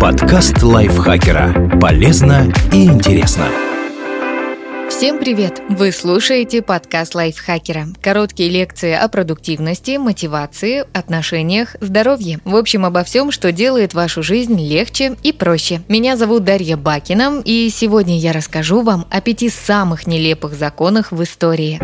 Подкаст лайфхакера. Полезно и интересно. Всем привет! Вы слушаете подкаст лайфхакера. Короткие лекции о продуктивности, мотивации, отношениях, здоровье. В общем, обо всем, что делает вашу жизнь легче и проще. Меня зовут Дарья Бакина, и сегодня я расскажу вам о пяти самых нелепых законах в истории.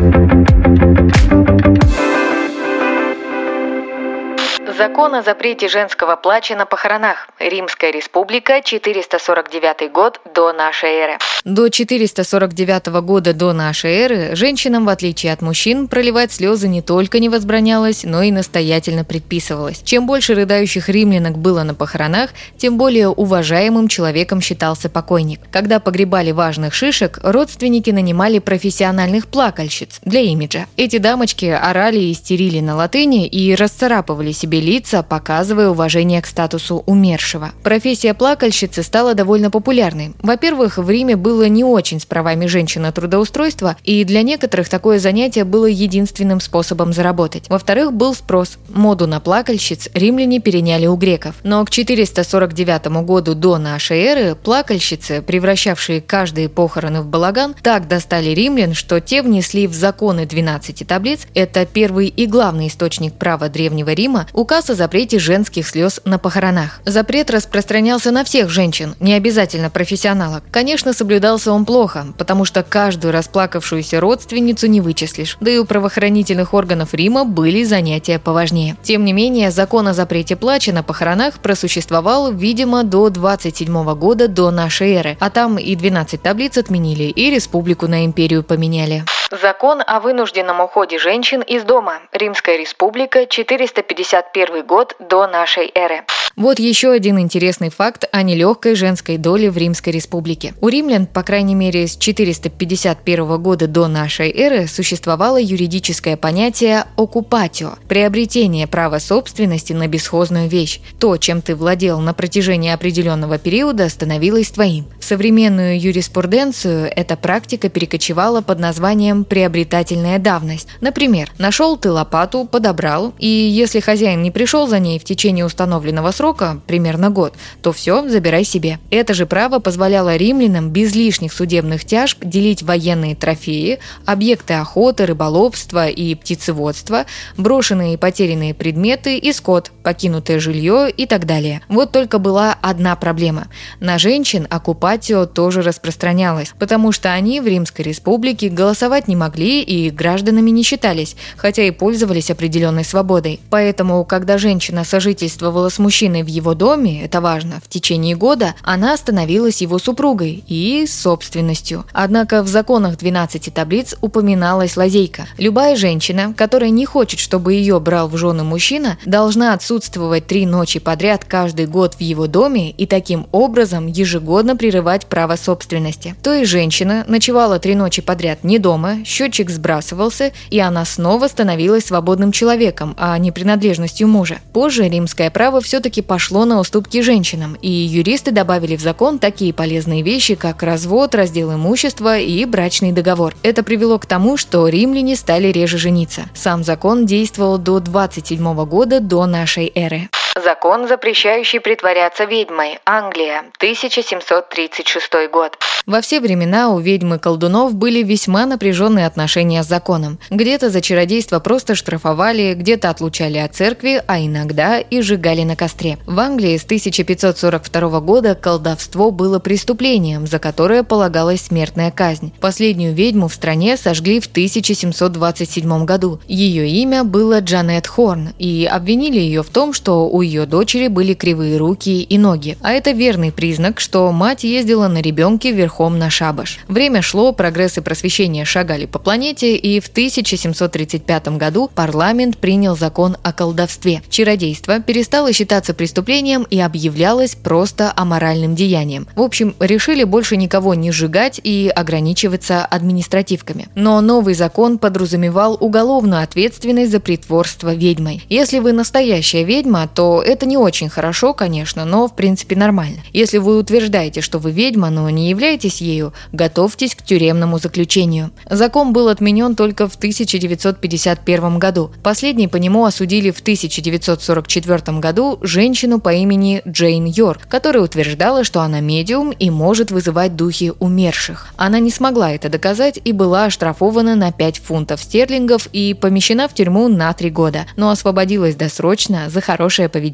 Закон о запрете женского плача на похоронах. Римская республика, 449 год до нашей эры. До 449 года до нашей эры женщинам, в отличие от мужчин, проливать слезы не только не возбранялось, но и настоятельно предписывалось. Чем больше рыдающих римлянок было на похоронах, тем более уважаемым человеком считался покойник. Когда погребали важных шишек, родственники нанимали профессиональных плакальщиц для имиджа. Эти дамочки орали и истерили на латыни и расцарапывали себе лица, показывая уважение к статусу умершего. Профессия плакальщицы стала довольно популярной. Во-первых, в Риме было не очень с правами женщины трудоустройства, и для некоторых такое занятие было единственным способом заработать. Во-вторых, был спрос. Моду на плакальщиц римляне переняли у греков. Но к 449 году до нашей эры плакальщицы, превращавшие каждые похороны в балаган, так достали римлян, что те внесли в законы 12 таблиц, это первый и главный источник права Древнего Рима, указ указ о запрете женских слез на похоронах. Запрет распространялся на всех женщин, не обязательно профессионалок. Конечно, соблюдался он плохо, потому что каждую расплакавшуюся родственницу не вычислишь. Да и у правоохранительных органов Рима были занятия поважнее. Тем не менее, закон о запрете плача на похоронах просуществовал, видимо, до 27 года до нашей эры, а там и 12 таблиц отменили, и республику на империю поменяли. Закон о вынужденном уходе женщин из дома. Римская республика, 451 год до нашей эры. Вот еще один интересный факт о нелегкой женской доле в Римской республике. У римлян, по крайней мере, с 451 года до нашей эры существовало юридическое понятие «оккупатио» – приобретение права собственности на бесхозную вещь. То, чем ты владел на протяжении определенного периода, становилось твоим. В современную юриспруденцию эта практика перекочевала под названием «приобретательная давность». Например, нашел ты лопату, подобрал, и если хозяин не пришел за ней в течение установленного срока, примерно год, то все, забирай себе. Это же право позволяло римлянам без лишних судебных тяжб делить военные трофеи, объекты охоты, рыболовства и птицеводства, брошенные и потерянные предметы и скот, покинутое жилье и так далее. Вот только была одна проблема. На женщин оккупатио тоже распространялось, потому что они в Римской республике голосовать не могли и гражданами не считались, хотя и пользовались определенной свободой. Поэтому, когда женщина сожительствовала с мужчиной в его доме, это важно, в течение года она становилась его супругой и собственностью. Однако в законах 12 таблиц упоминалась лазейка. Любая женщина, которая не хочет, чтобы ее брал в жены мужчина, должна отсутствовать три ночи подряд каждый год в его доме и таким образом ежегодно прерывать право собственности. То есть женщина ночевала три ночи подряд не дома, счетчик сбрасывался, и она снова становилась свободным человеком, а не принадлежностью мужа. Позже римское право все-таки пошло на уступки женщинам, и юристы добавили в закон такие полезные вещи, как развод, раздел имущества и брачный договор. Это привело к тому, что римляне стали реже жениться. Сам закон действовал до 27 года до нашей эры. Закон, запрещающий притворяться ведьмой. Англия, 1736 год. Во все времена у ведьм и колдунов были весьма напряженные отношения с законом. Где-то за чародейство просто штрафовали, где-то отлучали от церкви, а иногда и сжигали на костре. В Англии с 1542 года колдовство было преступлением, за которое полагалась смертная казнь. Последнюю ведьму в стране сожгли в 1727 году. Ее имя было Джанет Хорн, и обвинили ее в том, что у ее дочери были кривые руки и ноги. А это верный признак, что мать ездила на ребенке верхом на шабаш. Время шло, прогресс и просвещение шагали по планете, и в 1735 году парламент принял закон о колдовстве. Чародейство перестало считаться преступлением и объявлялось просто аморальным деянием. В общем, решили больше никого не сжигать и ограничиваться административками. Но новый закон подразумевал уголовную ответственность за притворство ведьмой. Если вы настоящая ведьма, то это не очень хорошо, конечно, но в принципе нормально. Если вы утверждаете, что вы ведьма, но не являетесь ею, готовьтесь к тюремному заключению. Закон был отменен только в 1951 году. Последний по нему осудили в 1944 году женщину по имени Джейн Йорк, которая утверждала, что она медиум и может вызывать духи умерших. Она не смогла это доказать и была оштрафована на 5 фунтов стерлингов и помещена в тюрьму на 3 года, но освободилась досрочно за хорошее поведение.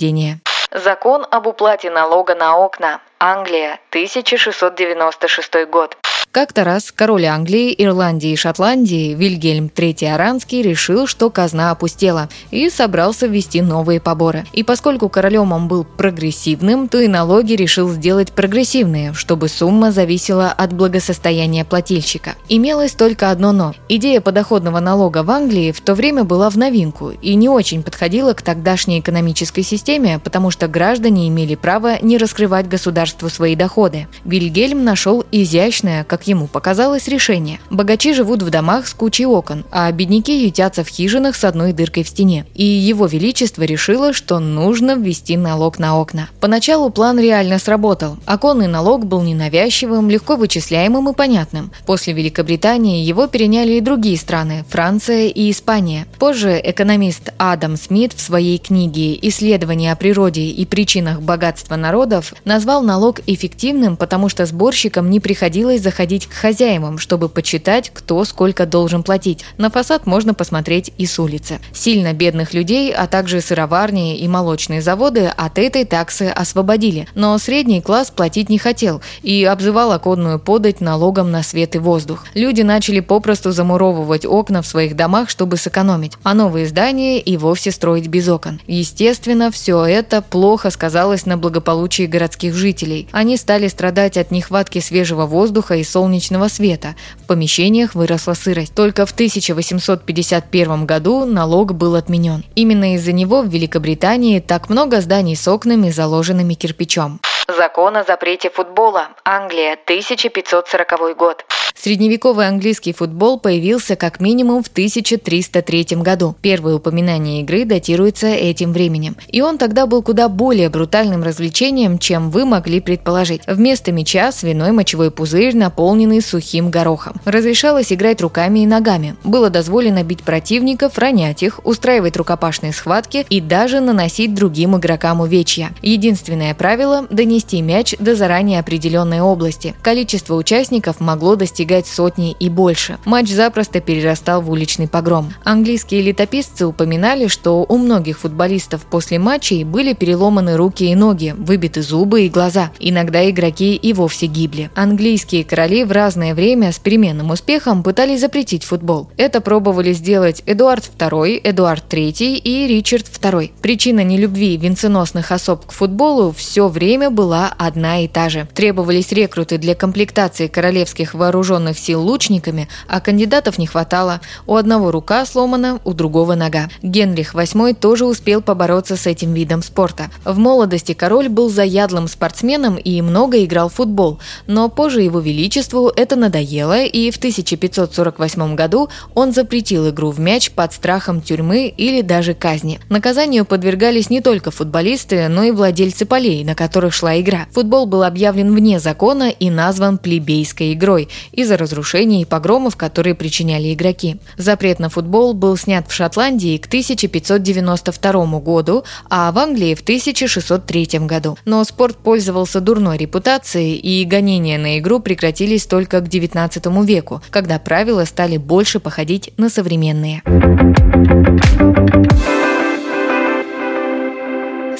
Закон об уплате налога на окна. Англия, 1696 год. Как-то раз король Англии, Ирландии и Шотландии Вильгельм III Аранский решил, что казна опустела и собрался ввести новые поборы. И поскольку королем он был прогрессивным, то и налоги решил сделать прогрессивные, чтобы сумма зависела от благосостояния плательщика. Имелось только одно «но». Идея подоходного налога в Англии в то время была в новинку и не очень подходила к тогдашней экономической системе, потому что граждане имели право не раскрывать государству свои доходы. Вильгельм нашел изящное, как как ему показалось, решение. Богачи живут в домах с кучей окон, а бедняки ютятся в хижинах с одной дыркой в стене. И его величество решило, что нужно ввести налог на окна. Поначалу план реально сработал. Оконный налог был ненавязчивым, легко вычисляемым и понятным. После Великобритании его переняли и другие страны – Франция и Испания. Позже экономист Адам Смит в своей книге «Исследования о природе и причинах богатства народов» назвал налог эффективным, потому что сборщикам не приходилось заходить ходить к хозяевам, чтобы почитать, кто сколько должен платить. На фасад можно посмотреть и с улицы. Сильно бедных людей, а также сыроварни и молочные заводы от этой таксы освободили. Но средний класс платить не хотел и обзывал оконную подать налогом на свет и воздух. Люди начали попросту замуровывать окна в своих домах, чтобы сэкономить, а новые здания и вовсе строить без окон. Естественно, все это плохо сказалось на благополучии городских жителей. Они стали страдать от нехватки свежего воздуха и солнца солнечного света. В помещениях выросла сырость. Только в 1851 году налог был отменен. Именно из-за него в Великобритании так много зданий с окнами, заложенными кирпичом. Закон о запрете футбола. Англия, 1540 год. Средневековый английский футбол появился как минимум в 1303 году. Первое упоминание игры датируется этим временем. И он тогда был куда более брутальным развлечением, чем вы могли предположить. Вместо мяча свиной мочевой пузырь, наполненный сухим горохом. Разрешалось играть руками и ногами. Было дозволено бить противников, ронять их, устраивать рукопашные схватки и даже наносить другим игрокам увечья. Единственное правило – донести мяч до заранее определенной области. Количество участников могло достигать достигать сотни и больше. Матч запросто перерастал в уличный погром. Английские летописцы упоминали, что у многих футболистов после матчей были переломаны руки и ноги, выбиты зубы и глаза. Иногда игроки и вовсе гибли. Английские короли в разное время с переменным успехом пытались запретить футбол. Это пробовали сделать Эдуард II, Эдуард III и Ричард II. Причина нелюбви венценосных особ к футболу все время была одна и та же. Требовались рекруты для комплектации королевских вооруженных вооруженных сил лучниками, а кандидатов не хватало. У одного рука сломана, у другого нога. Генрих VIII тоже успел побороться с этим видом спорта. В молодости король был заядлым спортсменом и много играл в футбол, но позже его величеству это надоело, и в 1548 году он запретил игру в мяч под страхом тюрьмы или даже казни. Наказанию подвергались не только футболисты, но и владельцы полей, на которых шла игра. Футбол был объявлен вне закона и назван плебейской игрой, из-за разрушений и погромов, которые причиняли игроки. Запрет на футбол был снят в Шотландии к 1592 году, а в Англии в 1603 году. Но спорт пользовался дурной репутацией, и гонения на игру прекратились только к XIX веку, когда правила стали больше походить на современные.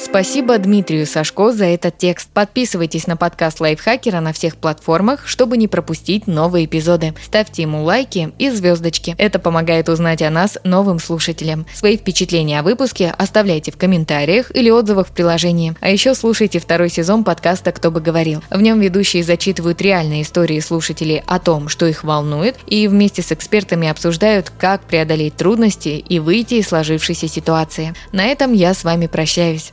Спасибо Дмитрию Сашко за этот текст. Подписывайтесь на подкаст Лайфхакера на всех платформах, чтобы не пропустить новые эпизоды. Ставьте ему лайки и звездочки. Это помогает узнать о нас новым слушателям. Свои впечатления о выпуске оставляйте в комментариях или отзывах в приложении. А еще слушайте второй сезон подкаста «Кто бы говорил». В нем ведущие зачитывают реальные истории слушателей о том, что их волнует, и вместе с экспертами обсуждают, как преодолеть трудности и выйти из сложившейся ситуации. На этом я с вами прощаюсь.